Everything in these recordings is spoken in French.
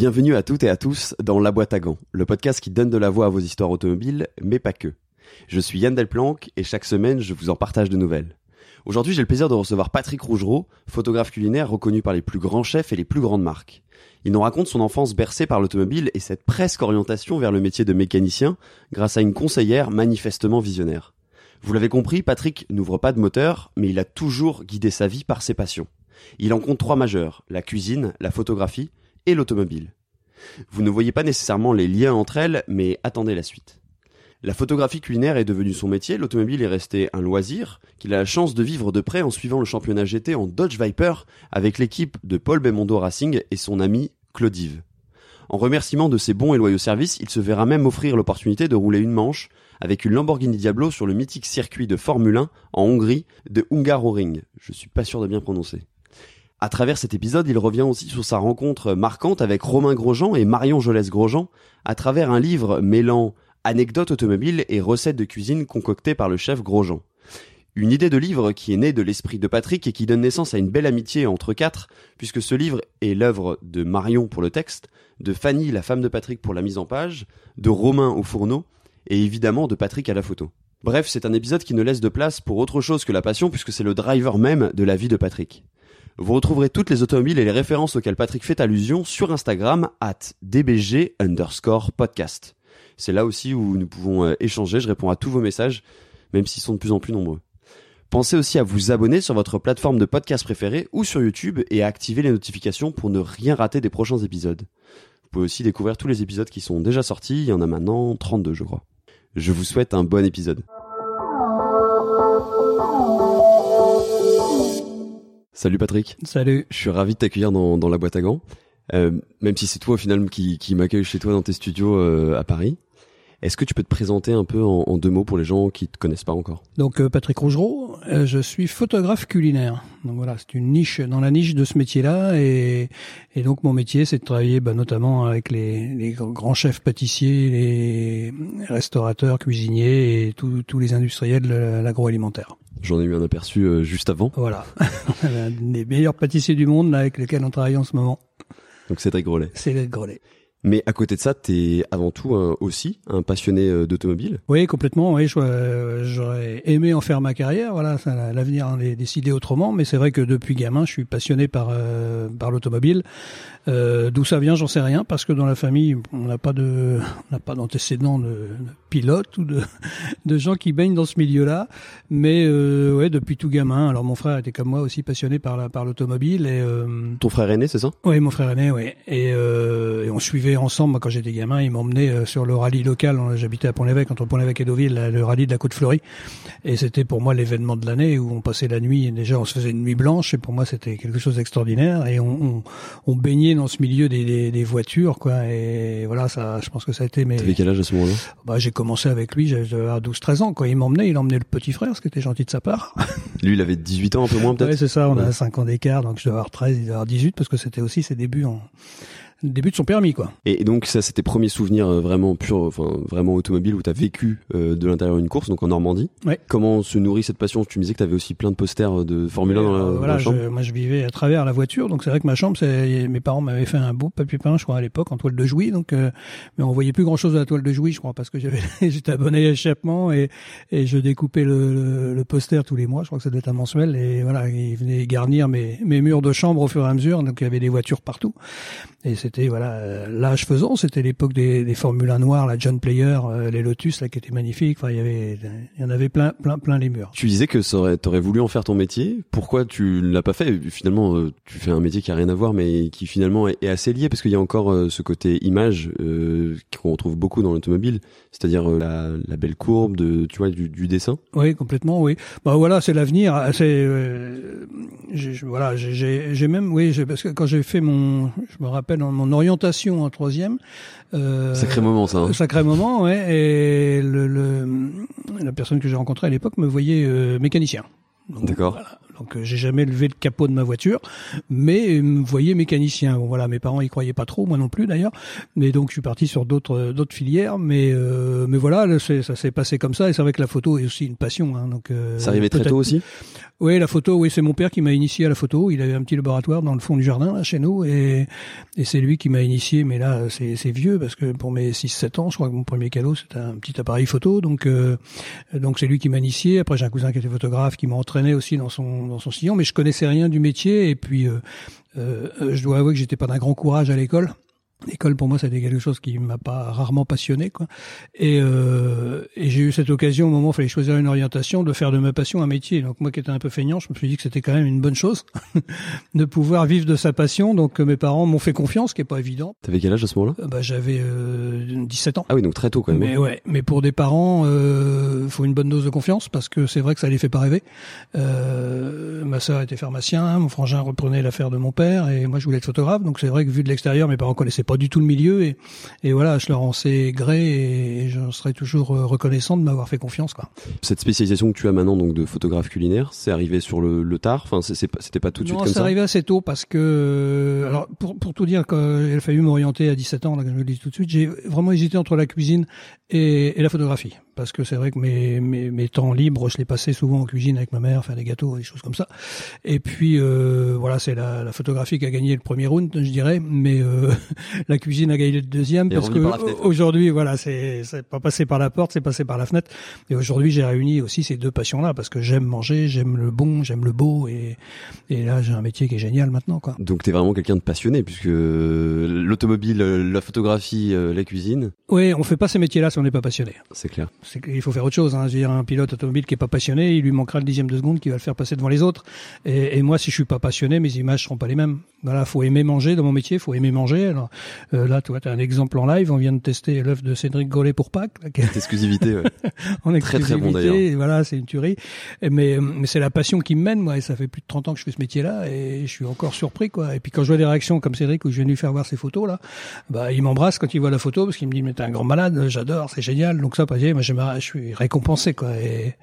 Bienvenue à toutes et à tous dans La Boîte à Gants, le podcast qui donne de la voix à vos histoires automobiles, mais pas que. Je suis Yann Delplanque et chaque semaine je vous en partage de nouvelles. Aujourd'hui j'ai le plaisir de recevoir Patrick Rougereau, photographe culinaire reconnu par les plus grands chefs et les plus grandes marques. Il nous raconte son enfance bercée par l'automobile et cette presque orientation vers le métier de mécanicien grâce à une conseillère manifestement visionnaire. Vous l'avez compris, Patrick n'ouvre pas de moteur, mais il a toujours guidé sa vie par ses passions. Il en compte trois majeurs, la cuisine, la photographie et l'automobile. Vous ne voyez pas nécessairement les liens entre elles, mais attendez la suite. La photographie culinaire est devenue son métier, l'automobile est resté un loisir, qu'il a la chance de vivre de près en suivant le championnat GT en Dodge Viper avec l'équipe de Paul Belmondo Racing et son ami Claudive. En remerciement de ses bons et loyaux services, il se verra même offrir l'opportunité de rouler une manche avec une Lamborghini Diablo sur le mythique circuit de Formule 1 en Hongrie de Hungaroring. Je suis pas sûr de bien prononcer. À travers cet épisode, il revient aussi sur sa rencontre marquante avec Romain Grosjean et Marion Jolès-Grosjean à travers un livre mêlant anecdotes automobiles et recettes de cuisine concoctées par le chef Grosjean. Une idée de livre qui est née de l'esprit de Patrick et qui donne naissance à une belle amitié entre quatre, puisque ce livre est l'œuvre de Marion pour le texte, de Fanny, la femme de Patrick pour la mise en page, de Romain au fourneau, et évidemment de Patrick à la photo. Bref, c'est un épisode qui ne laisse de place pour autre chose que la passion, puisque c'est le driver même de la vie de Patrick. Vous retrouverez toutes les automobiles et les références auxquelles Patrick fait allusion sur Instagram at dbg underscore podcast. C'est là aussi où nous pouvons euh, échanger, je réponds à tous vos messages, même s'ils sont de plus en plus nombreux. Pensez aussi à vous abonner sur votre plateforme de podcast préférée ou sur YouTube et à activer les notifications pour ne rien rater des prochains épisodes. Vous pouvez aussi découvrir tous les épisodes qui sont déjà sortis, il y en a maintenant 32 je crois. Je vous souhaite un bon épisode. Salut Patrick. Salut. Je suis ravi de t'accueillir dans, dans, la boîte à gants. Euh, même si c'est toi au final qui, qui m'accueille chez toi dans tes studios euh, à Paris. Est-ce que tu peux te présenter un peu en, en, deux mots pour les gens qui te connaissent pas encore? Donc euh, Patrick Rougereau, euh, je suis photographe culinaire. Donc voilà, c'est une niche dans la niche de ce métier-là et, et donc mon métier c'est de travailler bah, notamment avec les, les, grands chefs pâtissiers, les restaurateurs, cuisiniers et tous les industriels de l'agroalimentaire. J'en ai eu un aperçu euh, juste avant. Voilà, un des meilleurs pâtissiers du monde là, avec lesquels on travaille en ce moment. Donc Cédric Grolet. Cédric Grolet. Mais à côté de ça, tu es avant tout un, aussi un passionné euh, d'automobile. Oui, complètement. Oui, j'aurais aimé en faire ma carrière. Voilà, l'avenir en est décidé autrement. Mais c'est vrai que depuis gamin, je suis passionné par euh, par l'automobile. Euh, D'où ça vient, j'en sais rien, parce que dans la famille, on n'a pas de, on n'a pas d'antécédents de, de pilotes ou de de gens qui baignent dans ce milieu-là. Mais euh, ouais, depuis tout gamin. Alors mon frère était comme moi aussi passionné par la par l'automobile et. Euh, Ton frère aîné, c'est ça? Oui, mon frère aîné, oui. Et, et on suivait ensemble. Moi, quand j'étais gamin, il m'emmenait sur le rallye local. J'habitais à Pont-l'Évêque, entre Pont-l'Évêque et Deauville, le rallye de la Côte-Fleurie. Et c'était pour moi l'événement de l'année où on passait la nuit. Et déjà, on se faisait une nuit blanche. Et pour moi, c'était quelque chose d'extraordinaire. Et on, on, on, baignait dans ce milieu des, des, des, voitures, quoi. Et voilà, ça, je pense que ça a été. Mais T'avais quel âge à ce moment-là? Bah, j'ai commencé avec lui. J'avais 12-13 ans. Quand il m'emmenait, il emmenait le petit frère, ce qui était gentil de sa part. lui, il avait 18 ans, un peu moins peut-être? Ouais, c'est ça. On ouais. a 5 ans d'écart, donc je dois avoir 13, il doit avoir 18 parce que c'était aussi ses débuts en début de son permis quoi. Et donc ça c'était premiers souvenirs vraiment purs enfin vraiment automobile où tu as vécu euh, de l'intérieur une course donc en Normandie. Ouais. Comment se nourrit cette passion? Tu me disais que tu avais aussi plein de posters de Formule 1 dans la, euh, voilà, dans la chambre. Je, moi je vivais à travers la voiture donc c'est vrai que ma chambre c'est mes parents m'avaient fait un beau papier peint je crois à l'époque en toile de Jouy donc euh, mais on voyait plus grand chose de la toile de Jouy je crois parce que j'avais j'étais abonné à échappement et et je découpais le, le, le, poster tous les mois je crois que ça devait être un mensuel et voilà ils venaient garnir mes mes murs de chambre au fur et à mesure donc il y avait des voitures partout et c'était voilà l'âge faisant, c'était l'époque des, des Formule 1 noirs, la John Player, euh, les Lotus là qui étaient magnifiques. Enfin, il y avait, il y en avait plein, plein, plein les murs. Tu disais que t'aurais voulu en faire ton métier. Pourquoi tu ne l'as pas fait? Finalement, euh, tu fais un métier qui a rien à voir, mais qui finalement est, assez lié parce qu'il y a encore euh, ce côté image euh, qu'on retrouve beaucoup dans l'automobile, c'est-à-dire euh, la, la, belle courbe de, tu vois, du, du dessin. Oui, complètement. Oui. Bah voilà, c'est l'avenir. C'est, voilà, j'ai même, oui, parce que quand j'ai fait mon, je me rappelle mon orientation en troisième. Euh, sacré moment ça. Hein. Sacré moment, ouais. Et le, le la personne que j'ai rencontrée à l'époque me voyait euh, mécanicien. D'accord. Voilà. Donc j'ai jamais levé le capot de ma voiture, mais me voyais mécanicien. Bon voilà, mes parents y croyaient pas trop, moi non plus d'ailleurs. Mais donc je suis parti sur d'autres d'autres filières, mais mais voilà, ça s'est passé comme ça. Et c'est vrai que la photo est aussi une passion. Hein, donc ça arrivait très tôt aussi? Oui, la photo, oui, c'est mon père qui m'a initié à la photo. Il avait un petit laboratoire dans le fond du jardin, là, chez nous, et, c'est lui qui m'a initié. Mais là, c'est, c'est vieux, parce que pour mes 6-7 ans, je crois que mon premier cadeau, c'était un petit appareil photo. Donc, euh, donc c'est lui qui m'a initié. Après, j'ai un cousin qui était photographe, qui m'a entraîné aussi dans son, dans son sillon, mais je connaissais rien du métier. Et puis, euh, euh, je dois avouer que j'étais pas d'un grand courage à l'école. L'école pour moi c'était quelque chose qui m'a pas rarement passionné quoi. Et, euh, et j'ai eu cette occasion au moment où il fallait choisir une orientation de faire de ma passion un métier. Donc moi qui étais un peu feignant, je me suis dit que c'était quand même une bonne chose de pouvoir vivre de sa passion. Donc mes parents m'ont fait confiance, ce qui est pas évident. T'avais quel âge à ce moment-là? Euh, Bah j'avais euh, 17 ans. Ah oui donc très tôt quand même. Mais ouais, mais pour des parents, euh, faut une bonne dose de confiance parce que c'est vrai que ça les fait pas rêver. Euh, ma sœur était pharmacien, mon frangin reprenait l'affaire de mon père et moi je voulais être photographe. Donc c'est vrai que vu de l'extérieur, mes parents connaissaient pas du tout le milieu et, et voilà, je leur en sais gré et, je serai toujours euh, reconnaissant de m'avoir fait confiance. Quoi. Cette spécialisation que tu as maintenant donc de photographe culinaire, c'est arrivé sur le, le tard? Enfin, c'était pas tout de suite non, comme ça? c'est arrivé assez tôt parce que, alors pour, pour tout dire, quand il a fallu m'orienter à 17 ans, là, je le dis tout de suite, j'ai vraiment hésité entre la cuisine et, et la photographie parce que c'est vrai que mes, mes, mes, temps libres, je les passais souvent en cuisine avec ma mère, faire des gâteaux, des choses comme ça. Et puis euh, voilà, c'est la, la, photographie qui a gagné le premier round, je dirais, mais euh, la cuisine a gagné le deuxième parce que aujourd'hui, voilà, c'est pas passé par la porte, c'est passé par la fenêtre. Et aujourd'hui, j'ai réuni aussi ces deux passions-là parce que j'aime manger, j'aime le bon, j'aime le beau, et, et là, j'ai un métier qui est génial maintenant, quoi. Donc, t'es vraiment quelqu'un de passionné puisque l'automobile, la photographie, euh, la cuisine. Oui, on fait pas ces métiers-là si on n'est pas passionné. C'est clair il faut faire autre chose. Hein. Je veux dire, un pilote automobile qui est pas passionné, il lui manquera le dixième de seconde qui va le faire passer devant les autres. Et, et moi, si je suis pas passionné, mes images seront pas les mêmes. Voilà, faut aimer manger dans mon métier, faut aimer manger. Alors euh, là, tu vois, as un exemple en live. On vient de tester l'œuf de Cédric Gollet pour Pâques. exclusivité, ouais. en exclusivité. Très, très bon Voilà, c'est une tuerie. Mais, mais c'est la passion qui me mène, moi. Et ça fait plus de 30 ans que je fais ce métier-là, et je suis encore surpris, quoi. Et puis quand je vois des réactions comme Cédric où je viens lui faire voir ses photos là, bah il m'embrasse quand il voit la photo parce qu'il me dit mais t'es un grand malade, j'adore, c'est génial. Donc ça, moi, je suis récompensé, quoi. Et,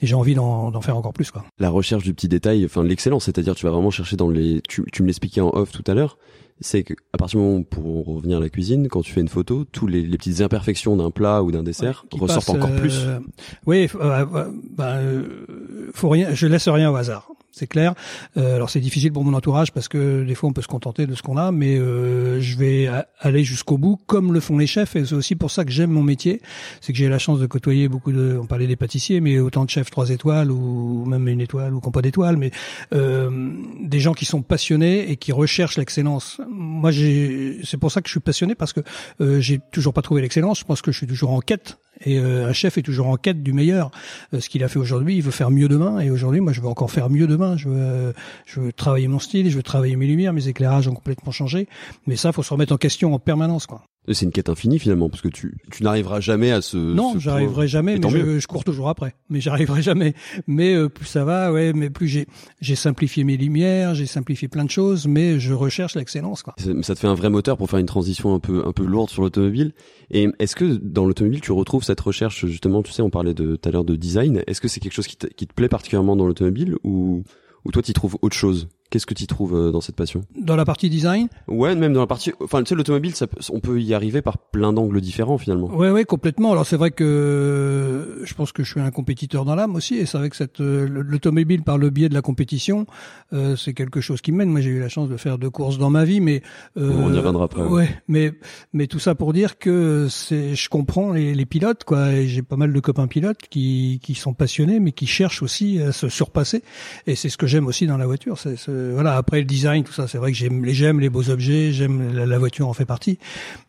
et j'ai envie d'en faire encore plus, quoi. La recherche du petit détail, enfin l'excellence, c'est-à-dire tu vas vraiment chercher dans les, tu, tu me l'expliquais en off tout à l'heure, c'est que à partir du moment pour revenir à la cuisine, quand tu fais une photo, tous les, les petites imperfections d'un plat ou d'un dessert ressortent encore plus. Euh, oui, euh, bah, euh, faut rien, je laisse rien au hasard c'est clair. Euh, alors c'est difficile pour mon entourage parce que des fois on peut se contenter de ce qu'on a, mais euh, je vais aller jusqu'au bout comme le font les chefs et c'est aussi pour ça que j'aime mon métier, c'est que j'ai la chance de côtoyer beaucoup de, on parlait des pâtissiers, mais autant de chefs trois étoiles ou même une étoile ou qui n'ont pas d'étoile, mais euh, des gens qui sont passionnés et qui recherchent l'excellence. Moi c'est pour ça que je suis passionné parce que euh, j'ai toujours pas trouvé l'excellence. Je pense que je suis toujours en quête et euh, un chef est toujours en quête du meilleur. Euh, ce qu'il a fait aujourd'hui, il veut faire mieux demain. Et aujourd'hui, moi, je veux encore faire mieux demain. Je veux, je veux travailler mon style, je veux travailler mes lumières, mes éclairages ont complètement changé. Mais ça, faut se remettre en question en permanence, quoi. C'est une quête infinie finalement, parce que tu, tu n'arriveras jamais à ce. Non, j'arriverai jamais, mais je, je, cours toujours après. Mais j'arriverai jamais. Mais euh, plus ça va, ouais, mais plus j'ai j'ai simplifié mes lumières, j'ai simplifié plein de choses, mais je recherche l'excellence, quoi. Ça, ça te fait un vrai moteur pour faire une transition un peu un peu lourde sur l'automobile. Et est-ce que dans l'automobile tu retrouves cette recherche justement, tu sais, on parlait de tout à l'heure de design. Est-ce que c'est quelque chose qui te, qui te plaît particulièrement dans l'automobile ou ou toi tu trouves autre chose? Qu'est-ce que tu trouves euh, dans cette passion Dans la partie design Ouais, même dans la partie. Enfin, tu sais, l'automobile, on peut y arriver par plein d'angles différents finalement. Ouais, ouais, complètement. Alors c'est vrai que je pense que je suis un compétiteur dans l'âme aussi, et c'est vrai que cette euh, l'automobile par le biais de la compétition, euh, c'est quelque chose qui mène. Moi, j'ai eu la chance de faire deux courses dans ma vie, mais euh, on y reviendra après. Ouais, mais mais tout ça pour dire que c'est, je comprends les, les pilotes, quoi. Et j'ai pas mal de copains pilotes qui qui sont passionnés, mais qui cherchent aussi à se surpasser. Et c'est ce que j'aime aussi dans la voiture. C'est voilà. Après le design, tout ça, c'est vrai que j'aime les j'aime les beaux objets, j'aime la, voiture en fait partie,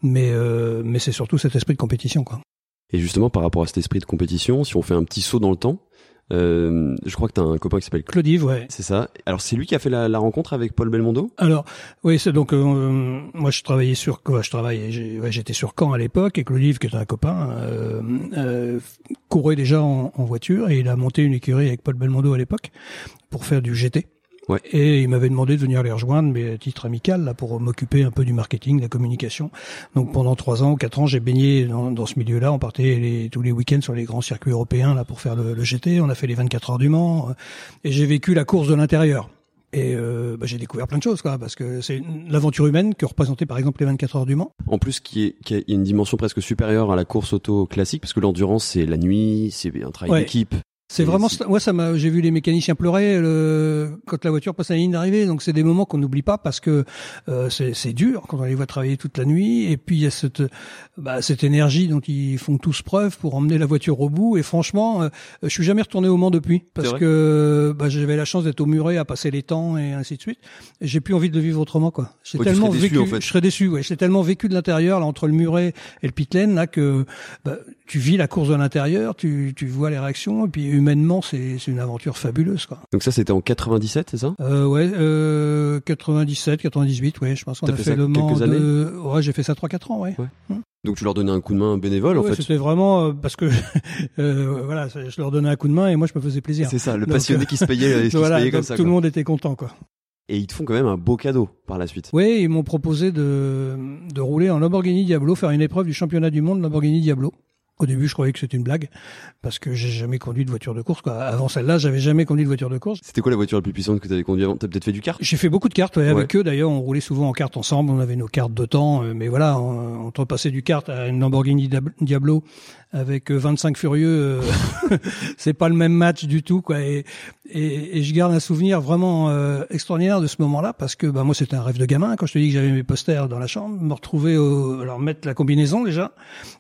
mais euh, mais c'est surtout cet esprit de compétition, quoi. Et justement, par rapport à cet esprit de compétition, si on fait un petit saut dans le temps, euh, je crois que tu as un copain qui s'appelle Claudive, ouais. C'est ça. Alors c'est lui qui a fait la, la rencontre avec Paul Belmondo? Alors oui, c'est donc euh, moi je travaillais sur quoi Je travaillais, j'étais sur Caen à l'époque et Claudive qui était un copain euh, euh, courait déjà en, en, voiture et il a monté une écurie avec Paul Belmondo à l'époque pour faire du GT. Ouais. Et il m'avait demandé de venir les rejoindre, mais à titre amical, là, pour m'occuper un peu du marketing, de la communication. Donc pendant trois ans quatre ans, j'ai baigné dans, dans ce milieu-là. On partait les, tous les week-ends sur les grands circuits européens là pour faire le, le GT. On a fait les 24 heures du Mans, et j'ai vécu la course de l'intérieur. Et euh, bah, j'ai découvert plein de choses, quoi, parce que c'est l'aventure humaine que représentait par exemple les 24 heures du Mans. En plus, qui est, qui a une dimension presque supérieure à la course auto classique, parce que l'endurance, c'est la nuit, c'est un travail Ouais. d'équipe. C'est vraiment, moi ça m'a, j'ai vu les mécaniciens pleurer le- quand la voiture passe à la ligne d'arrivée. Donc c'est des moments qu'on n'oublie pas parce que euh, c'est, dur quand on les voit travailler toute la nuit. Et puis il y a cette, bah, cette énergie dont ils font tous preuve pour emmener la voiture au bout. Et franchement, euh, je suis jamais retourné au Mans depuis parce que bah, j'avais la chance d'être au muret à passer les temps et ainsi de suite. J'ai plus envie de le vivre autrement quoi. J'ai Ouais, tellement serais déçu, vécu, en fait. je serais déçu. Ouais, j'ai tellement vécu de l'intérieur là entre le muret et le pit lane là que bah, tu vis la course de l'intérieur, tu, tu vois les réactions et puis humainement c'est une aventure fabuleuse quoi. Donc ça, c'était en 97, c'est ça? Euh, ouais, euh, 97, 98, ouais, je pense qu'on a fait fait, le Mans quelques de... Ouais, j'ai fait ça 3-4 ans, ouais. Donc tu leur donnais un coup de main bénévole, en fait? C'était vraiment euh, parce que euh, voilà, je leur donnais un coup de main et moi je me faisais plaisir. C'est ça, le Donc, passionné qui se payait, qui se Voilà, payait comme ça. tout quoi. le monde était content quoi. Et ils te font quand même un beau cadeau par la suite. Oui, ils m'ont proposé de, de rouler en Lamborghini Diablo, faire une épreuve du championnat du monde Lamborghini Diablo. Au début, je croyais que c'était une blague parce que j'ai jamais conduit de voiture de course. Quoi. Avant celle-là, j'avais jamais conduit de voiture de course. C'était quoi la voiture la plus puissante que tu avais conduite avant? T'as peut-être fait du kart? J'ai fait beaucoup de cartes ouais, avec eux. D'ailleurs, on roulait souvent en carte ensemble. On avait nos cartes de temps, euh, mais voilà, on, entre passer du kart à une Lamborghini Diablo avec euh, 25 furieux, euh, c'est pas le même match du tout, quoi. Et, et, et je garde un souvenir vraiment euh, extraordinaire de ce moment-là parce que bah moi c'était un rêve de gamin. Quand je te dis que j'avais mes posters dans la chambre, me retrouver au, alors mettre la combinaison déjà.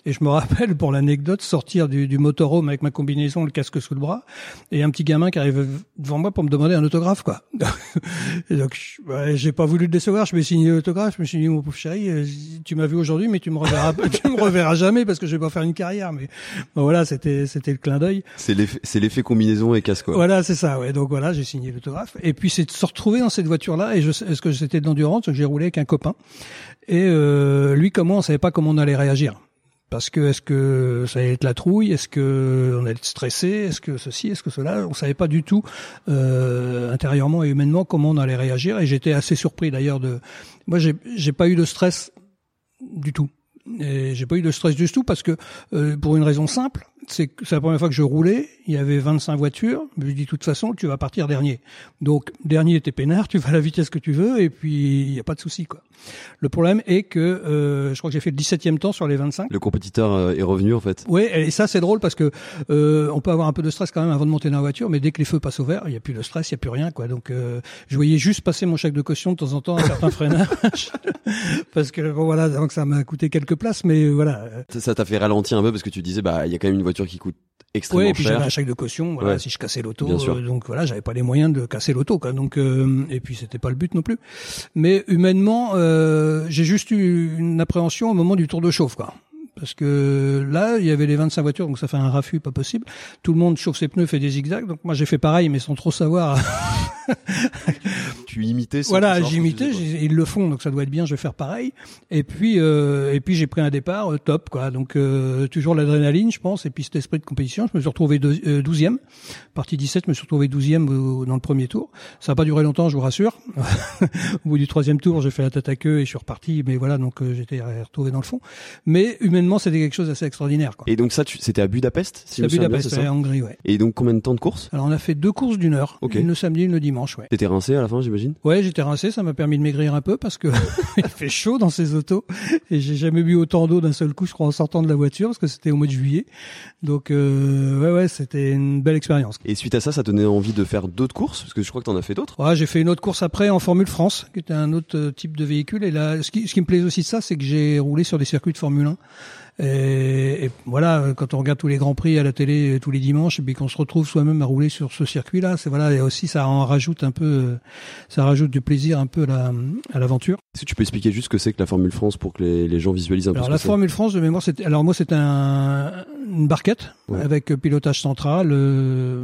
Et je me rappelle pour l'anecdote sortir du, du motorhome avec ma combinaison, le casque sous le bras, et un petit gamin qui arrive devant moi pour me demander un autographe, quoi. Et donc, ouais, j'ai pas voulu le décevoir. Je me suis signé l'autographe. Je me suis dit, mon pauvre chéri, euh, tu m'as vu aujourd'hui, mais tu me reverras, tu me reverras jamais parce que je vais pas faire une carrière. Mais bon, voilà, c'était, c'était le clin d'œil. C'est l'effet combinaison et casse quoi. Voilà, c'est ça. Ouais. Donc voilà, j'ai signé l'autographe. Et puis c'est de se retrouver dans cette voiture-là. Et je, est-ce que c'était de l'endurance j'ai roulé avec un copain. Et euh, lui, comment on savait pas comment on allait réagir. Parce que est-ce que ça allait être la trouille? Est-ce que on allait être stressé? Est-ce que ceci? Est-ce que cela? On savait pas du tout euh, intérieurement et humainement comment on allait réagir. Et j'étais assez surpris d'ailleurs de. Moi, j'ai j'ai pas eu de stress du tout. Et j'ai pas eu de stress du tout parce que euh, pour une raison simple, c'est la première fois que je roulais, il y avait 25 voitures, je me dis de toute façon tu vas partir dernier. Donc dernier t'es peinard, tu vas à la vitesse que tu veux et puis il y a pas de souci quoi. Le problème est que euh, je crois que j'ai fait le 17e temps sur les 25. Le compétiteur euh, est revenu en fait. Oui, et ça c'est drôle parce que euh, on peut avoir un peu de stress quand même avant de monter dans la voiture, mais dès que les feux passent au vert, il y a plus de stress, il y a plus rien quoi. Donc euh, je voyais juste passer mon chèque de caution de temps en temps à certains freinages parce que bon voilà, donc ça m'a coûté quelques places, mais voilà. Ça- Ça t'a fait ralentir un peu parce que tu disais bah il y a quand même une voiture qui coûte extrêmement Ouais, et puis j'avais un chèque de caution, voilà, Ouais. si je cassais l'auto, euh, donc voilà, j'avais pas les moyens de casser l'auto, quoi. Donc euh, et puis c'était pas le but non plus. Mais humainement, euh, j'ai juste eu une appréhension au moment du tour de chauffe, quoi. Parce que là, il y avait les 25 voitures, donc ça fait un raffut pas possible. Tout le monde chauffe ses pneus, fait des zigzags. Donc moi j'ai fait pareil, mais sans trop savoir. Tu imitais voilà, j'imitais, ils le font, donc ça doit être bien. Je vais faire pareil. Et puis euh, et puis j'ai pris un départ euh, top, quoi. Donc euh, toujours l'adrénaline, je pense, et puis cet esprit de compétition. Je me suis retrouvé euh, 12e, partie 17, je me suis retrouvé 12e au- dans le premier tour. Ça n'a pas duré longtemps, je vous rassure. au bout du troisième tour, j'ai fait la tête à queue et je suis reparti. Mais voilà, donc euh, j'étais retrouvé dans le fond. Mais humainement, c'était quelque chose d'assez extraordinaire. Quoi. Et donc ça c'était à Budapest si à bien, Budapest, c'est ça en Hongrie, ouais. Et donc combien de temps de course? Alors on a fait deux courses d'une heure, une le samedi, une le dimanche, ouais. T'étais rincé à la fin j'imagine? Ouais, j'étais rincé, ça m'a permis de maigrir un peu parce que il fait chaud dans ces autos et j'ai jamais bu autant d'eau d'un seul coup, je crois, en sortant de la voiture parce que c'était au mois de juillet. Donc euh, ouais, ouais, c'était une belle expérience. Et suite à ça, ça te donnait envie de faire d'autres courses? Parce que je crois que t'en as fait d'autres. Ouais, j'ai fait une autre course après en Formule France, qui était un autre euh, type de véhicule. Et là, ce qui, ce qui me plaît aussi de ça, c'est que j'ai roulé sur des circuits de Formule 1. Et, et voilà, quand on regarde tous les grands prix à la télé euh, tous les dimanches, et puis qu'on se retrouve soi-même à rouler sur ce circuit-là, c'est voilà, et aussi ça en rajoute un peu, euh, ça rajoute du plaisir un peu à la- à l'aventure. Que tu peux expliquer juste ce que c'est que la Formule France pour que les, les gens visualisent un peu Alors la c'est Formule France de mémoire, c'était alors moi c'était un, une barquette Ouais. avec euh, pilotage central euh,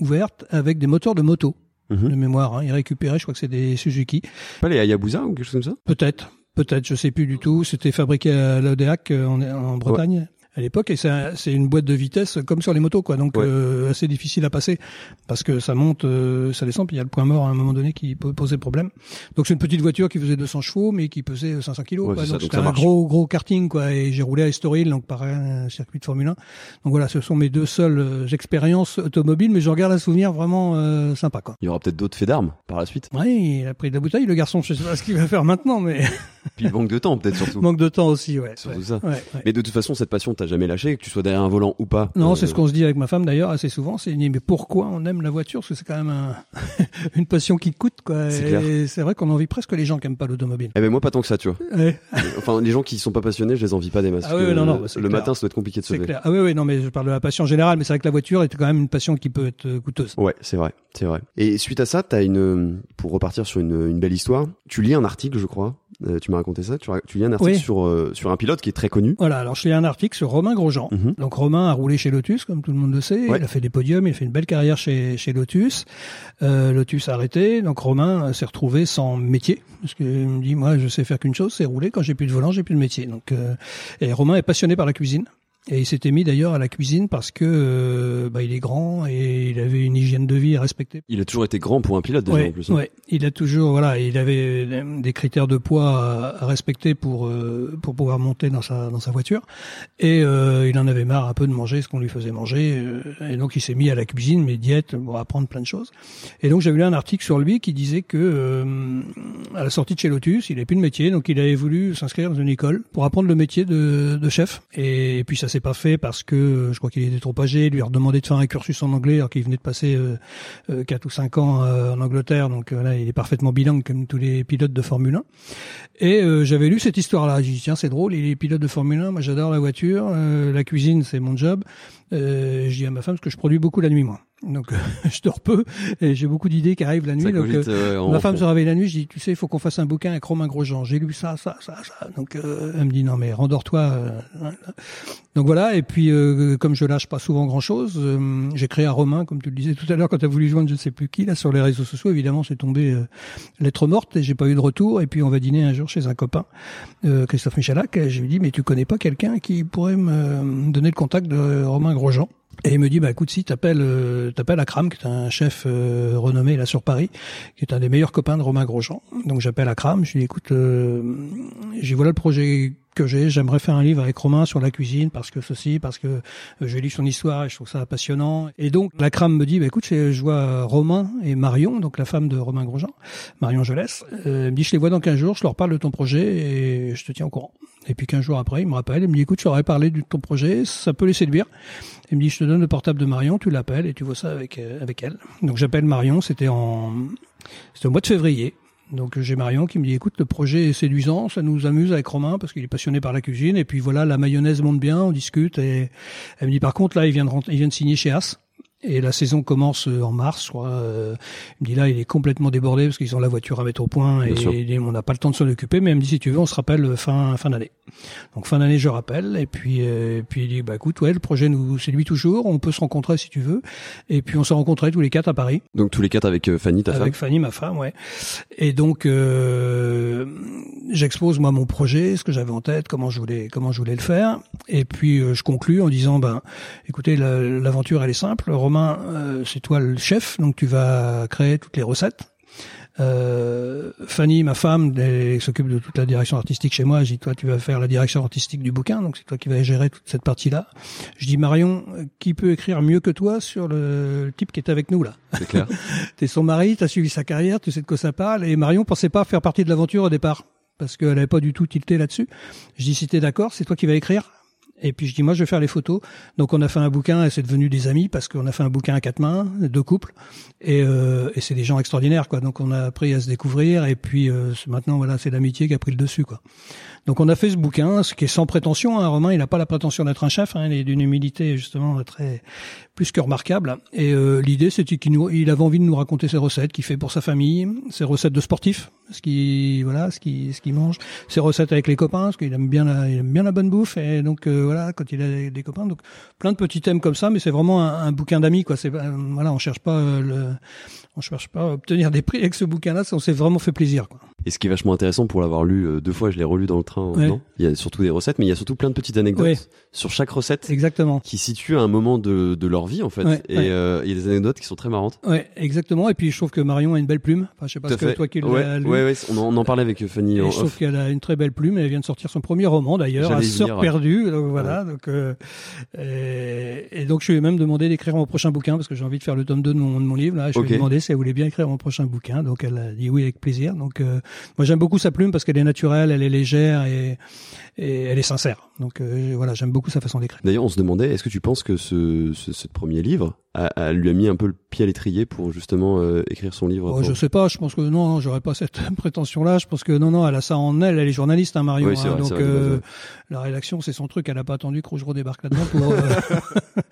ouverte avec des moteurs de moto Mhm. de mémoire. Hein. Ils récupéraient, je crois que c'est des Suzuki. Pas les Hayabusa ou quelque chose comme ça? Peut-être, peut-être, je sais plus du tout. C'était fabriqué à l'Odeac euh, en, en Bretagne. à l'époque et c'est une boîte de vitesse comme sur les motos quoi. Donc euh, assez difficile à passer parce que ça monte euh, ça descend puis il y a le point mort à un moment donné qui peut poser problème. Donc c'est une petite voiture qui faisait 200 chevaux mais qui pesait 500 kilos quoi. donc c'était un gros gros karting quoi et j'ai roulé à Estoril donc par un circuit de Formule 1 donc voilà ce sont mes deux seules euh, expériences automobiles mais je regarde un souvenir vraiment sympa quoi. Il y aura peut-être d'autres faits d'armes par la suite. Oui il a pris de la bouteille le garçon je sais pas ce qu'il va faire maintenant mais puis il manque de temps peut-être surtout manque de temps aussi ouais surtout ça mais de toute façon cette passion jamais lâché, que tu sois derrière un volant ou pas. Non, c'est ce qu'on se dit avec ma femme d'ailleurs assez souvent. C'est mais pourquoi on aime la voiture? Parce que c'est quand même un... une passion qui coûte quoi. C'est vrai qu'on envie presque les gens qui aiment pas l'automobile. Eh ben moi pas tant que ça, tu vois. enfin les gens qui sont pas passionnés, je les envie pas des masses. Ah oui, non, non, bah, le matin, ça doit être compliqué de se lever. Ah oui, oui, non, mais je parle de la passion générale, mais c'est vrai que la voiture est quand même une passion qui peut être coûteuse. Ouais, c'est vrai, c'est vrai. Et suite à ça, t'as une, pour repartir sur une, une belle histoire, tu lis un article, je crois, euh, tu m'as raconté ça. Tu, tu lis un article sur euh, sur un pilote qui est très connu. Voilà. Alors je lis un article sur Romain Grosjean. Mhm. Donc Romain a roulé chez Lotus, comme tout le monde le sait. Il a fait des podiums. Il a fait une belle carrière chez chez Lotus. Euh, Lotus a arrêté. Donc Romain s'est retrouvé sans métier parce qu'il me dit moi je sais faire qu'une chose, c'est rouler. Quand j'ai plus de volant, j'ai plus de métier. Donc euh, et Romain est passionné par la cuisine. Et il s'était mis d'ailleurs à la cuisine parce que euh, bah, il est grand et il avait une hygiène de vie à respecter. Il a toujours été grand pour un pilote déjà en plus. Hein. Ouais, il a toujours voilà, il avait des critères de poids à, respecter pour euh, pour pouvoir monter dans sa dans sa voiture et euh, il en avait marre un peu de manger ce qu'on lui faisait manger et donc il s'est mis à la cuisine, mais diète, pour apprendre plein de choses. Et donc j'avais lu un article sur lui qui disait que à la sortie de chez Lotus, il n'avait plus de métier, donc il avait voulu s'inscrire dans une école pour apprendre le métier de, de chef. Et puis ça c'est pas fait parce que euh, je crois qu'il était trop âgé, lui a redemandé de faire un cursus en anglais alors qu'il venait de passer euh, euh, 4 ou 5 ans euh, en Angleterre, donc là il est parfaitement bilingue comme tous les pilotes de Formule 1. Et j'avais lu cette histoire-là, j'ai dit tiens c'est drôle, il est pilote de Formule 1, moi j'adore la voiture, la cuisine c'est mon job. je dis à ma femme parce que je produis beaucoup la nuit moi. Donc je dors peu et j'ai beaucoup d'idées qui arrivent la nuit. donc euh, ma femme se réveille la nuit, je dis tu sais il faut qu'on fasse un bouquin avec Romain Grosjean. J'ai lu ça, ça, ça, ça. Donc euh, elle me dit non mais rendors-toi. Euh, donc voilà et puis comme je lâche pas souvent grand chose, j'ai créé un Romain comme tu le disais tout à l'heure quand tu as voulu joindre je ne sais plus qui là sur les réseaux sociaux. Évidemment c'est tombé lettre morte et j'ai pas eu de retour et puis on va dîner un jour chez un copain Christophe Michalak et je lui dis mais tu connais pas quelqu'un qui pourrait me donner le contact de Romain Grosjean? Et il me dit, bah écoute, si t'appelles, euh, t'appelles Akram, qui est un chef euh, renommé là sur Paris, qui est un des meilleurs copains de Romain Grosjean. Donc j'appelle Akram, je lui dis, écoute, euh, j'ai voilà le projet que j'ai, j'aimerais faire un livre avec Romain sur la cuisine parce que ceci, parce que j'ai lu son histoire et je trouve ça passionnant. Et donc l'Akram me dit, bah écoute, je vois Romain et Marion, donc la femme de Romain Grosjean, Marion Jolès, euh, me dit, je les vois dans 15 jours, je leur parle de ton projet et je te tiens au courant. Et puis 15 jours après, il me rappelle, il me dit, écoute, je leur parlé de ton projet, ça peut les séduire. Il me dit, je te donne le portable de Marion, tu l'appelles et tu vois ça avec, euh, avec elle. Donc j'appelle Marion, c'était en, c'était au mois de février. Donc j'ai Marion qui me dit, écoute, le projet est séduisant, ça nous amuse avec Romain parce qu'il est passionné par la cuisine. Et puis voilà, la mayonnaise monte bien, on discute. Et elle me dit, par contre, là, il vient de, il vient de signer chez As. Et la saison commence euh, en mars, quoi. Euh, il me dit là, il est complètement débordé parce qu'ils ont la voiture à mettre au point et, on n'a pas le temps de s'en occuper. Mais elle me dit si tu veux, on se rappelle euh, fin fin d'année. Donc fin d'année, je rappelle. Et puis puis il dit bah écoute, ouais, le projet nous séduit toujours. On peut se rencontrer si tu veux. Et puis on s'est rencontrés tous les quatre à Paris. Donc tous les quatre avec Fanny, ta femme. Avec Fanny, ma femme, ouais. Et donc j'expose moi mon projet, ce que j'avais en tête, comment je voulais comment je voulais le faire. Et puis je conclus en disant ben écoutez, l'aventure elle est simple Romain, euh, c'est toi le chef, donc tu vas créer toutes les recettes. Euh, Fanny, ma femme, s'occupe de toute la direction artistique chez moi. Je dis toi, tu vas faire la direction artistique du bouquin, donc c'est toi qui vas gérer toute cette partie-là. Je dis Marion, qui peut écrire mieux que toi sur le, type qui est avec nous là? C'est clair. T'es son mari, t'as suivi sa carrière, tu sais de quoi ça parle. Et Marion pensait pas faire partie de l'aventure au départ parce qu'elle avait pas du tout tilté là-dessus. Je dis si t'es d'accord, c'est toi qui vas écrire. Et puis je dis moi je vais faire les photos. Donc on a fait un bouquin et c'est devenu des amis parce qu'on a fait un bouquin à quatre mains, deux couples, et, euh, et c'est des gens extraordinaires quoi. Donc on a appris à se découvrir et puis euh, maintenant voilà c'est l'amitié qui a pris le dessus quoi. Donc on a fait ce bouquin, ce qui est sans prétention. Hein. Romain, il n'a pas la prétention d'être un chef. Hein. Il est d'une humilité justement très plus que remarquable. Et euh, l'idée, c'était qu'il il avait envie de nous raconter ses recettes qu'il fait pour sa famille, ses recettes de sportifs, ce qui voilà, ce qui ce qu'il mange, ses recettes avec les copains, parce qu'il aime bien la, il aime bien la bonne bouffe. Et donc euh, voilà, quand il a des copains, donc plein de petits thèmes comme ça. Mais c'est vraiment un, bouquin d'amis, quoi. C'est voilà, on cherche pas euh, on cherche pas à obtenir des prix avec ce bouquin-là. On s'est vraiment fait plaisir. Et ce qui est vachement intéressant pour l'avoir lu euh, deux fois, je l'ai relu dans le train. en Ouais. Il y a surtout des recettes, mais il y a surtout plein de petites anecdotes Ouais. sur chaque recette Exactement. qui situent un moment de, de leur vie en fait. Ouais, et euh, il y a des anecdotes qui sont très marrantes. Ouais, exactement. Et puis je trouve que Marion a une belle plume. Enfin, je sais pas ce que toi qui l'as lu. ouais, ouais, on, en, on en parlait avec Fanny Et en je trouve qu'elle a une très belle plume. Elle vient de sortir son premier roman d'ailleurs, à Sœur perdue. Donc voilà. Donc euh, et, et donc je lui ai même demandé d'écrire mon prochain bouquin parce que j'ai envie de faire le tome 2 de mon, de mon livre. Là, je lui ai demandé si elle voulait bien écrire mon prochain bouquin. Donc elle a dit oui avec plaisir. Donc euh, moi j'aime beaucoup sa plume parce qu'elle est naturelle, elle est légère et, et elle est sincère. Donc euh, voilà, j'aime beaucoup sa façon d'écrire. D'ailleurs, on se demandait, est-ce que tu penses que ce, ce, ce premier livre a, a- lui a mis un peu le pied à l'étrier pour justement euh, écrire son livre Oh, je sais pas, je pense que non, j'aurais pas cette prétention-là. Je pense que non, non, elle a ça en elle. Elle est journaliste, hein, Marion. Oui, hein, vrai, donc vrai, euh, la rédaction, c'est son truc. Elle a pas attendu que Rougereau débarque là-dedans pour euh,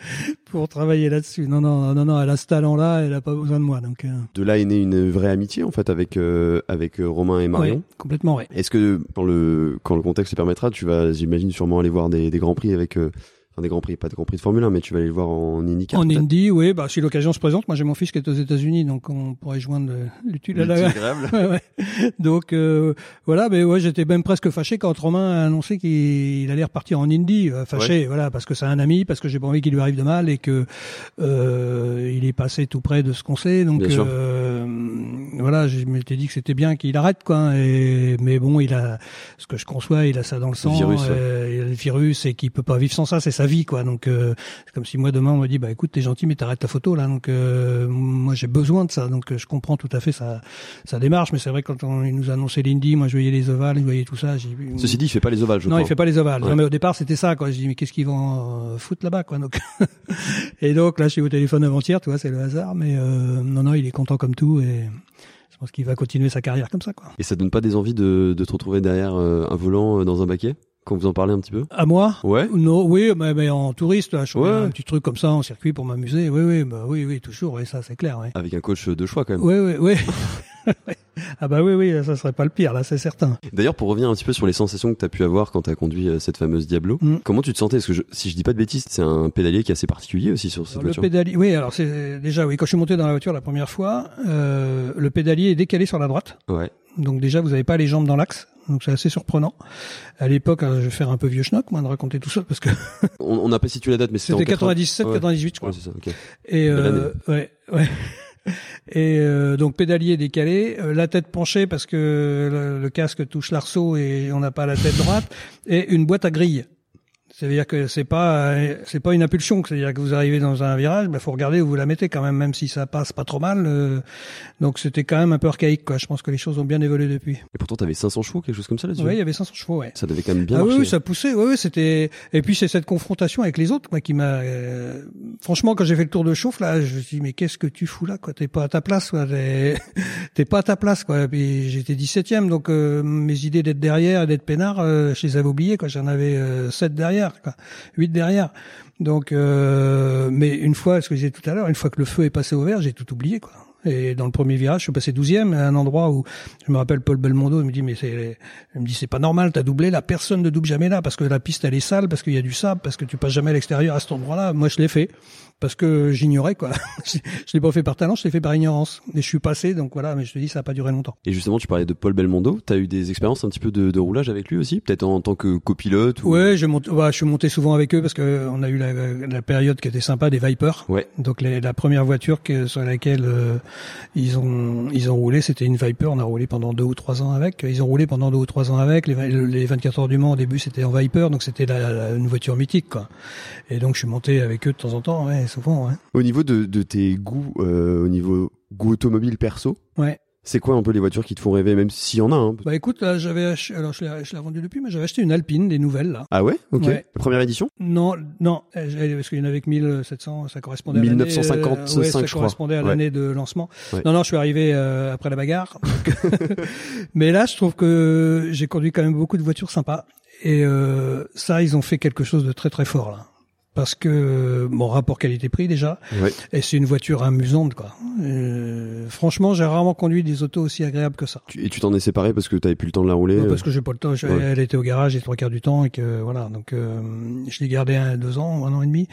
pour travailler là-dessus. Non, non, non, non, elle a ce talent-là. Elle a pas besoin de moi. Donc euh, De là est née une vraie amitié en fait avec euh, avec Romain et Marion. ouais, complètement, ouais. Est-ce que quand le quand le contexte le permettra, tu vas, j'imagine, sûrement aller voir des, des grands prix avec, euh, enfin des grands prix, pas de grands prix de Formule 1, mais tu vas aller le voir en IndyCar. En Indy, oui, bah si l'occasion se présente, moi j'ai mon fils qui est aux États-Unis, donc on pourrait joindre le- l'utile à la. L'utile agréable. Ouais, ouais. Donc euh, voilà, mais ouais, j'étais même presque fâché quand Romain a annoncé qu'il allait repartir en Indy. euh, fâché, voilà, parce que c'est un ami, parce que j'ai pas envie qu'il lui arrive de mal et que euh, il est passé tout près de ce qu'on sait. Donc Bien sûr. euh, voilà, je m'étais dit que c'était bien qu'il arrête, quoi. Et mais bon, il a ce que je conçois, il a ça dans le sang, virus, ouais. euh, il a le virus et qu'il peut pas vivre sans ça, c'est sa vie, quoi. Donc euh, c'est comme si moi demain on me dit bah écoute t'es gentil mais t'arrêtes ta photo là. Donc euh, moi j'ai besoin de ça. Donc euh, je comprends tout à fait sa sa démarche. Mais c'est vrai que quand on, il nous a annoncé l'Indy moi je voyais les ovales je voyais tout ça Ceci dit, il fait pas les ovales, je non crois. il fait pas les ovales. Ouais. non mais au départ c'était ça quoi. Je dis mais qu'est-ce qu'ils vont euh, foutre là-bas quoi donc. Et donc là je suis au téléphone avant-hier tu vois c'est le hasard. Mais euh, non non il est content comme tout et je pense qu'il va continuer sa carrière comme ça quoi. Et ça donne pas des envies de, de te retrouver derrière euh, un volant dans un baquet? Quand vous en parlez un petit peu à moi Ouais. Non, oui, mais, mais en touriste, là, je fais Ouais. un petit truc comme ça en circuit pour m'amuser. Oui, oui, bah oui, oui, toujours. Oui, ça, c'est clair. Oui, Avec un coach de choix quand même. oui, oui. oui. ah bah oui, oui, ça serait pas le pire là, c'est certain. D'ailleurs, pour revenir un petit peu sur les sensations que tu as pu avoir quand tu as conduit euh, cette fameuse Diablo, Mm. comment tu te sentais? Parce que je- si je dis pas de bêtises, c'est un pédalier qui est assez particulier aussi sur cette Alors, le voiture. pédalier, oui, alors c'est déjà oui, quand je suis monté dans la voiture la première fois, euh, le pédalier est décalé sur la droite. Ouais. Donc déjà, vous n'avez pas les jambes dans l'axe. Donc c'est assez surprenant. À l'époque, euh, je vais faire un peu vieux schnock, moi, de raconter tout ça, parce que On n'a pas situé la date, mais c'était en c'était 80 97, Ouais. 98, je crois. Ouais, c'est ça. Et euh, ouais, ouais. Et euh, donc pédalier décalé, euh, la tête penchée parce que le, le casque touche l'arceau et on n'a pas la tête droite, et une boîte à grille. C'est-à-dire que c'est pas euh, c'est pas une impulsion, c'est-à-dire que vous arrivez dans un virage, bah faut regarder où vous la mettez quand même, même si ça passe pas trop mal. euh, donc c'était quand même un peu archaïque, quoi. Je pense que les choses ont bien évolué depuis. Et pourtant, t'avais 500 chevaux, quelque chose comme ça là-dessus Ouais, il y avait 500 chevaux, ouais. Ça devait quand même bien ah oui, marcher. oui, ça poussait. Oui, oui, c'était. Et puis c'est cette confrontation avec les autres, moi, qui m'a. euh, Franchement, quand j'ai fait le tour de chauffe là, je me suis dit mais qu'est-ce que tu fous là, quoi? T'es pas à ta place, quoi. T'es pas à ta place, quoi. Et puis j'étais 17e, donc euh, mes idées d'être derrière et d'être peinard, je les avais oubliées, quoi. J'en avais euh, 7 derrière, 8 derrière. Donc, euh, mais une fois, ce que je disais tout à l'heure, une fois que le feu est passé au vert, j'ai tout oublié, quoi. Et dans le premier virage, je suis passé 12e à un endroit où je me rappelle Paul Belmondo, il me dit mais c'est, il me dit c'est pas normal, t'as doublé là, personne ne double jamais là parce que la piste elle est sale, parce qu'il y a du sable, parce que tu passes jamais à l'extérieur à cet endroit-là. Moi je l'ai fait parce que j'ignorais quoi. je je l'ai pas fait par talent, je l'ai fait par ignorance. Et je suis passé, donc voilà. Mais je te dis ça a pas duré longtemps. Et justement, tu parlais de Paul Belmondo. T'as eu des expériences un petit peu de, de roulage avec lui aussi, peut-être en tant que copilote ou... Ouais, je monte, bah, je suis monté souvent avec eux parce que on a eu la, la période qui était sympa des Vipers. Ouais. Donc les- la première voiture que, sur laquelle euh, ils ont ils ont roulé, c'était une Viper. On a roulé pendant deux ou trois ans avec. Ils ont roulé pendant deux ou trois ans avec. Les, les 24 heures du Mans au début, c'était en Viper, donc c'était la, la- une voiture mythique, quoi. Et donc je suis monté avec eux de temps en temps, ouais, souvent, ouais. Au niveau de, de tes goûts, euh, au niveau goût automobile perso, Ouais. C'est quoi un peu les voitures qui te font rêver, même s'il y en a un Bah écoute, là j'avais, ach- alors je l'ai, je l'ai vendu depuis, mais j'avais acheté une Alpine, des nouvelles là. Ah ouais? Ok. Ouais. Première édition? Non, non, euh, parce qu'il y en avait que 1700, ça correspondait à 1955, l'année, euh, ouais, ça je crois. correspondait à Ouais. l'année de lancement. Non, non, je suis arrivé euh, après la bagarre. Mais là, je trouve que j'ai conduit quand même beaucoup de voitures sympas. Et euh, ça, ils ont fait quelque chose de très très fort là. Parce que bon rapport qualité-prix déjà, et c'est une voiture amusante quoi. Euh, franchement, j'ai rarement conduit des autos aussi agréables que ça. Tu- Et tu t'en es séparé parce que t'avais plus le temps de la rouler Non, euh, parce que j'ai pas le temps. Ouais. Elle était au garage les trois quarts du temps et que voilà. Donc euh, je l'ai gardée un, deux ans, un an et demi.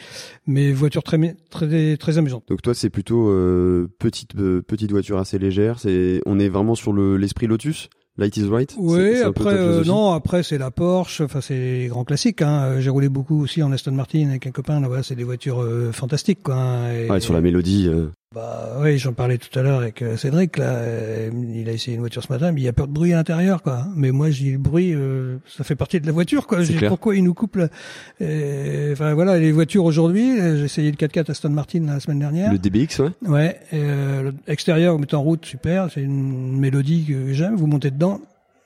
Mais voiture très très très amusante. Donc toi, c'est plutôt euh, petite euh, petite voiture assez légère. C'est on est vraiment sur le l'esprit Lotus? Light is right. Oui, après euh, non, après c'est la Porsche, enfin c'est les grands classiques. Hein. J'ai roulé beaucoup aussi en Aston Martin avec un copain. Là, voilà, c'est des voitures euh, fantastiques, quoi. hein. Et- Ouais, sur la mélodie. euh, Bah oui, j'en parlais tout à l'heure avec euh, Cédric. Là, euh, il a essayé une voiture ce matin, mais il y a peur de bruit à l'intérieur, quoi. Mais moi, je dis le bruit, euh, ça fait partie de la voiture, quoi. Je C'est dis clair. pourquoi il nous coupe. Et, Enfin voilà, les voitures aujourd'hui. euh, J'ai essayé le 4x4 Aston Martin la semaine dernière. Le DBX, ouais. Ouais, et, euh, l'extérieur, vous mettez en route, super. C'est une mélodie que j'aime. Vous montez dedans,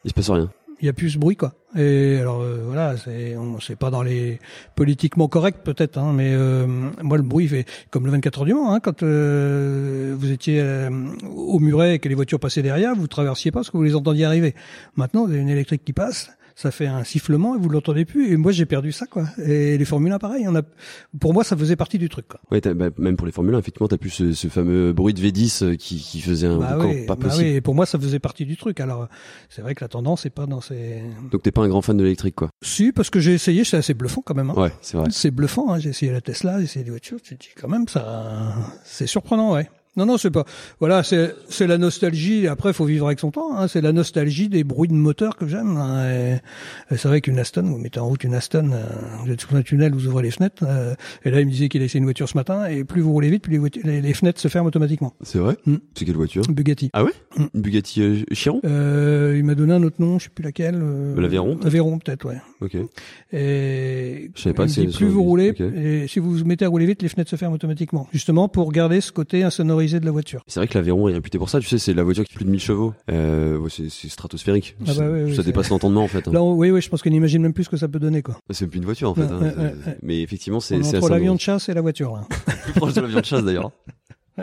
Il se passe rien. Il y a plus ce bruit quoi. Et alors euh, voilà, c'est on c'est pas dans les politiquement correct peut-être, hein, mais euh, moi le bruit fait comme le 24 heures du Mans. Hein, quand euh, vous étiez euh, au muret et que les voitures passaient derrière, vous traversiez pas parce que vous les entendiez arriver. Maintenant, vous avez une électrique qui passe. Ça fait un sifflement et vous l'entendez plus. Et moi, j'ai perdu ça, quoi. Et les Formule 1, pareil. On a, pour moi, ça faisait partie du truc, quoi. Ouais, bah, même pour les Formule 1, effectivement, t'as plus ce, ce fameux bruit de V10 euh, qui, qui faisait un Bah pas bah possible. oui, et pour moi, ça faisait partie du truc. Alors, c'est vrai que la tendance est pas dans ces. Donc t'es pas un grand fan de l'électrique, quoi. Si, parce que j'ai essayé, c'est assez bluffant quand même. Hein. Ouais, c'est vrai. C'est bluffant, hein. j'ai essayé la Tesla, j'ai essayé des voitures, tu te dis quand même, ça, c'est surprenant, ouais. Non, non, c'est pas. Voilà, c'est c'est la nostalgie. Après, faut vivre avec son temps. Hein. C'est la nostalgie des bruits de moteur que j'aime. hein. C'est vrai qu'une Aston, vous mettez en route une Aston, euh, vous êtes sous un tunnel, vous ouvrez les fenêtres. euh, et là, il me disait qu'il a essayé une voiture ce matin. Et plus vous roulez vite, plus les, les, les fenêtres se ferment automatiquement. C'est vrai Hmm. C'est quelle voiture Bugatti. Ah ouais. Une Bugatti euh, Chiron Euh, il m'a donné un autre nom, je sais plus laquelle. euh, L'Aveyron, L'Aveyron, peut-être, ouais. Ok. Et Je savais pas il me dit, plus vous roulez, et si vous vous mettez à rouler vite, les fenêtres se ferment automatiquement. Justement pour garder ce côté insonorisé de la voiture. C'est vrai que l'Aveyron est réputé pour ça, tu sais, c'est la voiture qui fait plus de 1000 chevaux. Euh, ouais, c'est c'est stratosphérique. Ah bah ça dépasse l'entendement en fait. hein. Là, on- oui, oui, je pense qu'on n'imagine même plus ce que ça peut donner, quoi. C'est plus une voiture en fait. Hein. Mais effectivement, On c'est est c'est entre l'avion de chasse et la voiture, là. plus proche de l'avion de chasse d'ailleurs.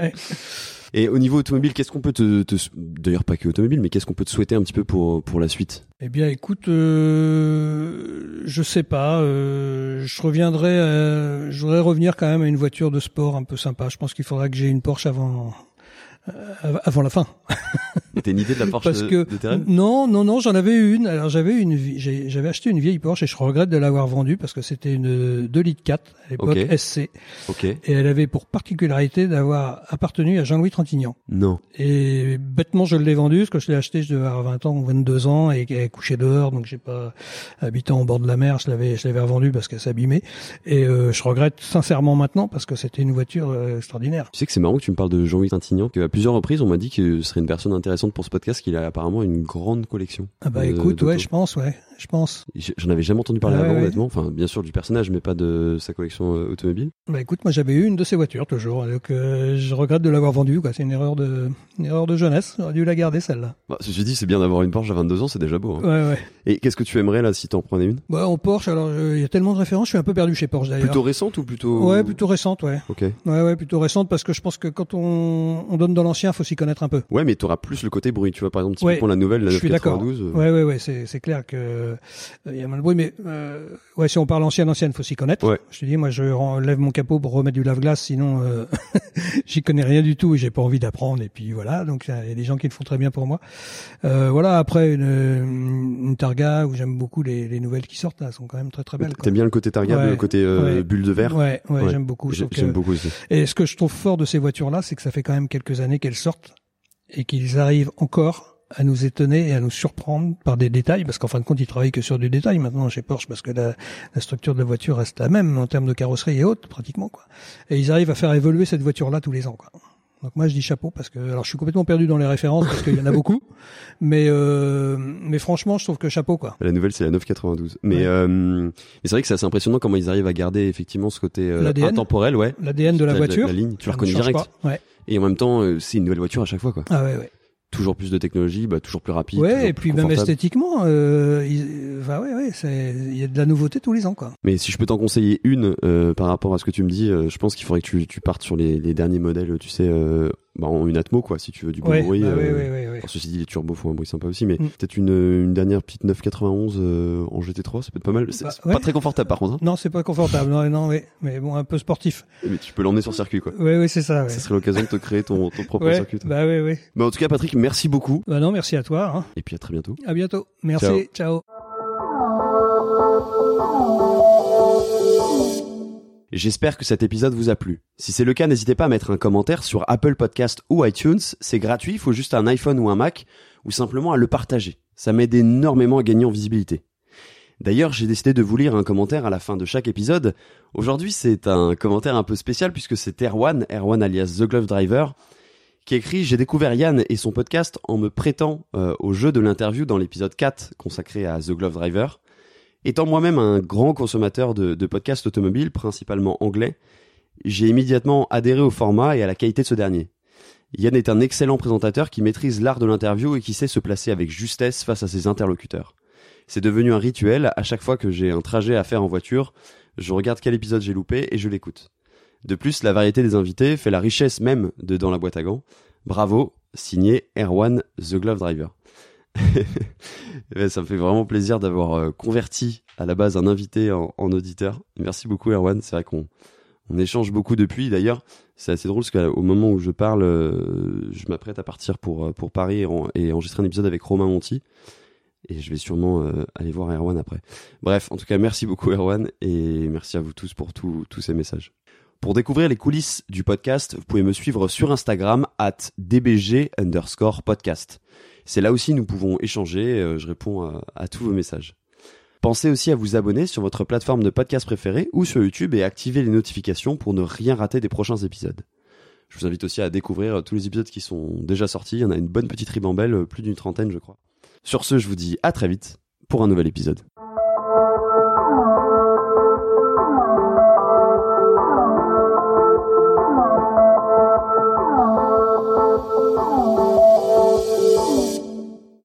Et au niveau automobile, qu'est-ce qu'on peut te, te d'ailleurs pas que automobile, mais qu'est-ce qu'on peut te souhaiter un petit peu pour pour la suite? Eh bien, écoute, euh, je sais pas. euh, je reviendrai. euh, je voudrais revenir quand même à une voiture de sport un peu sympa. Je pense qu'il faudra que j'ai une Porsche avant. euh, avant la fin. T'as une idée de la Porsche Parce de, que de tes rêves non, non, non, j'en avais une. Alors j'avais une, j'avais acheté une vieille Porsche et je regrette de l'avoir vendue parce que c'était une 2 litres 4 à l'époque. SC Ok. et elle avait pour particularité d'avoir appartenu à Jean-Louis Trintignant. Non. Et bêtement, je l'ai vendue parce que je l'ai acheté, je devais avoir 20 ans ou 22 ans et qu'elle couchait dehors, donc j'ai pas habitant au bord de la mer, je l'avais, je l'avais revendue parce qu'elle s'abîmait. Et euh, je regrette sincèrement maintenant parce que c'était une voiture euh, extraordinaire. Tu sais que c'est marrant que tu me parles de Jean-Louis Trintignant, qu'à plusieurs reprises on m'a dit que ce serait une personne intéressante pour ce podcast, qu'il a apparemment une grande collection. Ah bah écoute, ouais, je pense, ouais, je pense. J'en avais jamais entendu parler Ah avant, ouais. honnêtement. Enfin, bien sûr du personnage, mais pas de sa collection euh, automobile. Bah écoute, moi j'avais eu une de ces voitures toujours, donc euh, je regrette de l'avoir vendue. Quoi, c'est une erreur de, une erreur de jeunesse. J'aurais dû la garder celle-là. Bah, ceci dit, c'est bien d'avoir une Porsche à 22 ans, c'est déjà beau. hein. Ouais, ouais. Et qu'est-ce que tu aimerais là si t'en prenais une? Bah en Porsche, alors il y a tellement de références, je suis un peu perdu chez Porsche d'ailleurs. Plutôt récente ou plutôt Ouais, plutôt récente, ouais. Ok. Ouais, ouais, plutôt récente parce que je pense que quand on, on donne dans l'ancien, faut s'y connaître un peu. Ouais, mais t'auras plus le côté bruit. Tu vois, par exemple, Ouais, typiquement la nouvelle, la je suis d'accord. 992. euh, Ouais, ouais, ouais, c'est clair que euh, il y a moins de bruit, mais euh, ouais, si on parle ancienne, ancienne, faut s'y connaître. Ouais. Je te dis, moi, je lève mon capot pour remettre du lave-glace, sinon euh, j'y connais rien du tout et j'ai pas envie d'apprendre. Et puis voilà, donc il y a des gens qui le font très bien pour moi. Euh, voilà, après une, une Targa où j'aime beaucoup les, les nouvelles qui sortent, là, elles sont quand même très très belles. T'aimes bien le côté Targa, Ouais, le côté euh, ouais. bulle de verre? Ouais, ouais, j'aime beaucoup. J'aime beaucoup aussi. Et ce que je trouve fort de ces voitures-là, c'est que ça fait quand même quelques années qu'elles sortent et qu'ils arrivent encore à nous étonner et à nous surprendre par des détails, parce qu'en fin de compte, ils travaillent que sur du détail maintenant chez Porsche, parce que la, la structure de la voiture reste la même en termes de carrosserie et autres, pratiquement, quoi. Et ils arrivent à faire évoluer cette voiture-là tous les ans, quoi. Donc moi je dis chapeau parce que alors je suis complètement perdu dans les références parce qu'il y en a beaucoup, mais euh, mais franchement je trouve que chapeau quoi. La nouvelle, c'est la 992. Mais, Ouais. euh, mais c'est vrai que c'est assez impressionnant comment ils arrivent à garder effectivement ce côté euh, L'ADN. intemporel, ouais. L'ADN de la voiture, La, ligne, tu la reconnais direct. pas. Ouais. Et en même temps, euh, c'est une nouvelle voiture à chaque fois, quoi. Ah ouais ouais. Toujours plus de technologie, bah, toujours plus rapide. Ouais, et puis même esthétiquement, euh, il, enfin ouais ouais, c'est il y a de la nouveauté tous les ans quoi. Mais si je peux t'en conseiller une euh, par rapport à ce que tu me dis, euh, je pense qu'il faudrait que tu, tu partes sur les, les derniers modèles, tu sais, euh, bah, en une Atmo, quoi, si tu veux du bon Ouais, bruit. bah euh, ouais, ouais, ceci dit, les turbos font un bruit sympa aussi, mais Mm. peut-être une, une dernière petite 991 euh, en GT3, ça peut être pas mal. C'est Bah, pas très confortable par contre, hein, Non, c'est pas confortable. Non, non, oui. Mais bon, un peu sportif. mais tu peux l'emmener sur circuit, quoi. Oui, oui, c'est ça. Ça serait l'occasion de te créer ton, ton propre circuit. toi. bah oui, oui. Mais en tout cas, Patrick, merci beaucoup. Bah non, merci à toi. Hein. Et puis à très bientôt. À bientôt. Merci. Ciao. J'espère que cet épisode vous a plu. Si c'est le cas, n'hésitez pas à mettre un commentaire sur Apple Podcast ou iTunes. C'est gratuit, il faut juste un iPhone ou un Mac, ou simplement à le partager. Ça m'aide énormément à gagner en visibilité. D'ailleurs, j'ai décidé de vous lire un commentaire à la fin de chaque épisode. Aujourd'hui, c'est un commentaire un peu spécial puisque c'est Erwan, Erwan alias The Glove Driver, qui écrit J'ai découvert Yann et son podcast en me prêtant euh, au jeu de l'interview dans l'épisode 4 consacré à The Glove Driver. Étant moi-même un grand consommateur de, podcasts automobiles, principalement anglais, j'ai immédiatement adhéré au format et à la qualité de ce dernier. Yann est un excellent présentateur qui maîtrise l'art de l'interview et qui sait se placer avec justesse face à ses interlocuteurs. C'est devenu un rituel, à chaque fois que j'ai un trajet à faire en voiture, je regarde quel épisode j'ai loupé et je l'écoute. De plus, la variété des invités fait la richesse même de Dans la boîte à gants. Bravo, signé Erwan The Glove Driver. ça me fait vraiment plaisir d'avoir euh, converti à la base un invité en, auditeur. Merci beaucoup Erwan, c'est vrai qu'on on échange beaucoup depuis. D'ailleurs, c'est assez drôle parce qu'au moment où je parle, euh, je m'apprête à partir pour, euh, Paris et, enregistrer un épisode avec Romain Monti. Et je vais sûrement aller voir Erwan après. Bref, en tout cas, merci beaucoup Erwan et merci à vous tous pour tous ces messages. Pour découvrir les coulisses du podcast, vous pouvez me suivre sur Instagram at dbg underscore podcast. C'est là aussi nous pouvons échanger, euh, je réponds à, tous vos messages. Pensez aussi à vous abonner sur votre plateforme de podcast préférée ou sur YouTube et activer les notifications pour ne rien rater des prochains épisodes. Je vous invite aussi à découvrir tous les épisodes qui sont déjà sortis. Il y en a une bonne petite ribambelle, plus d'une trentaine je crois. Sur ce, je vous dis à très vite pour un nouvel épisode.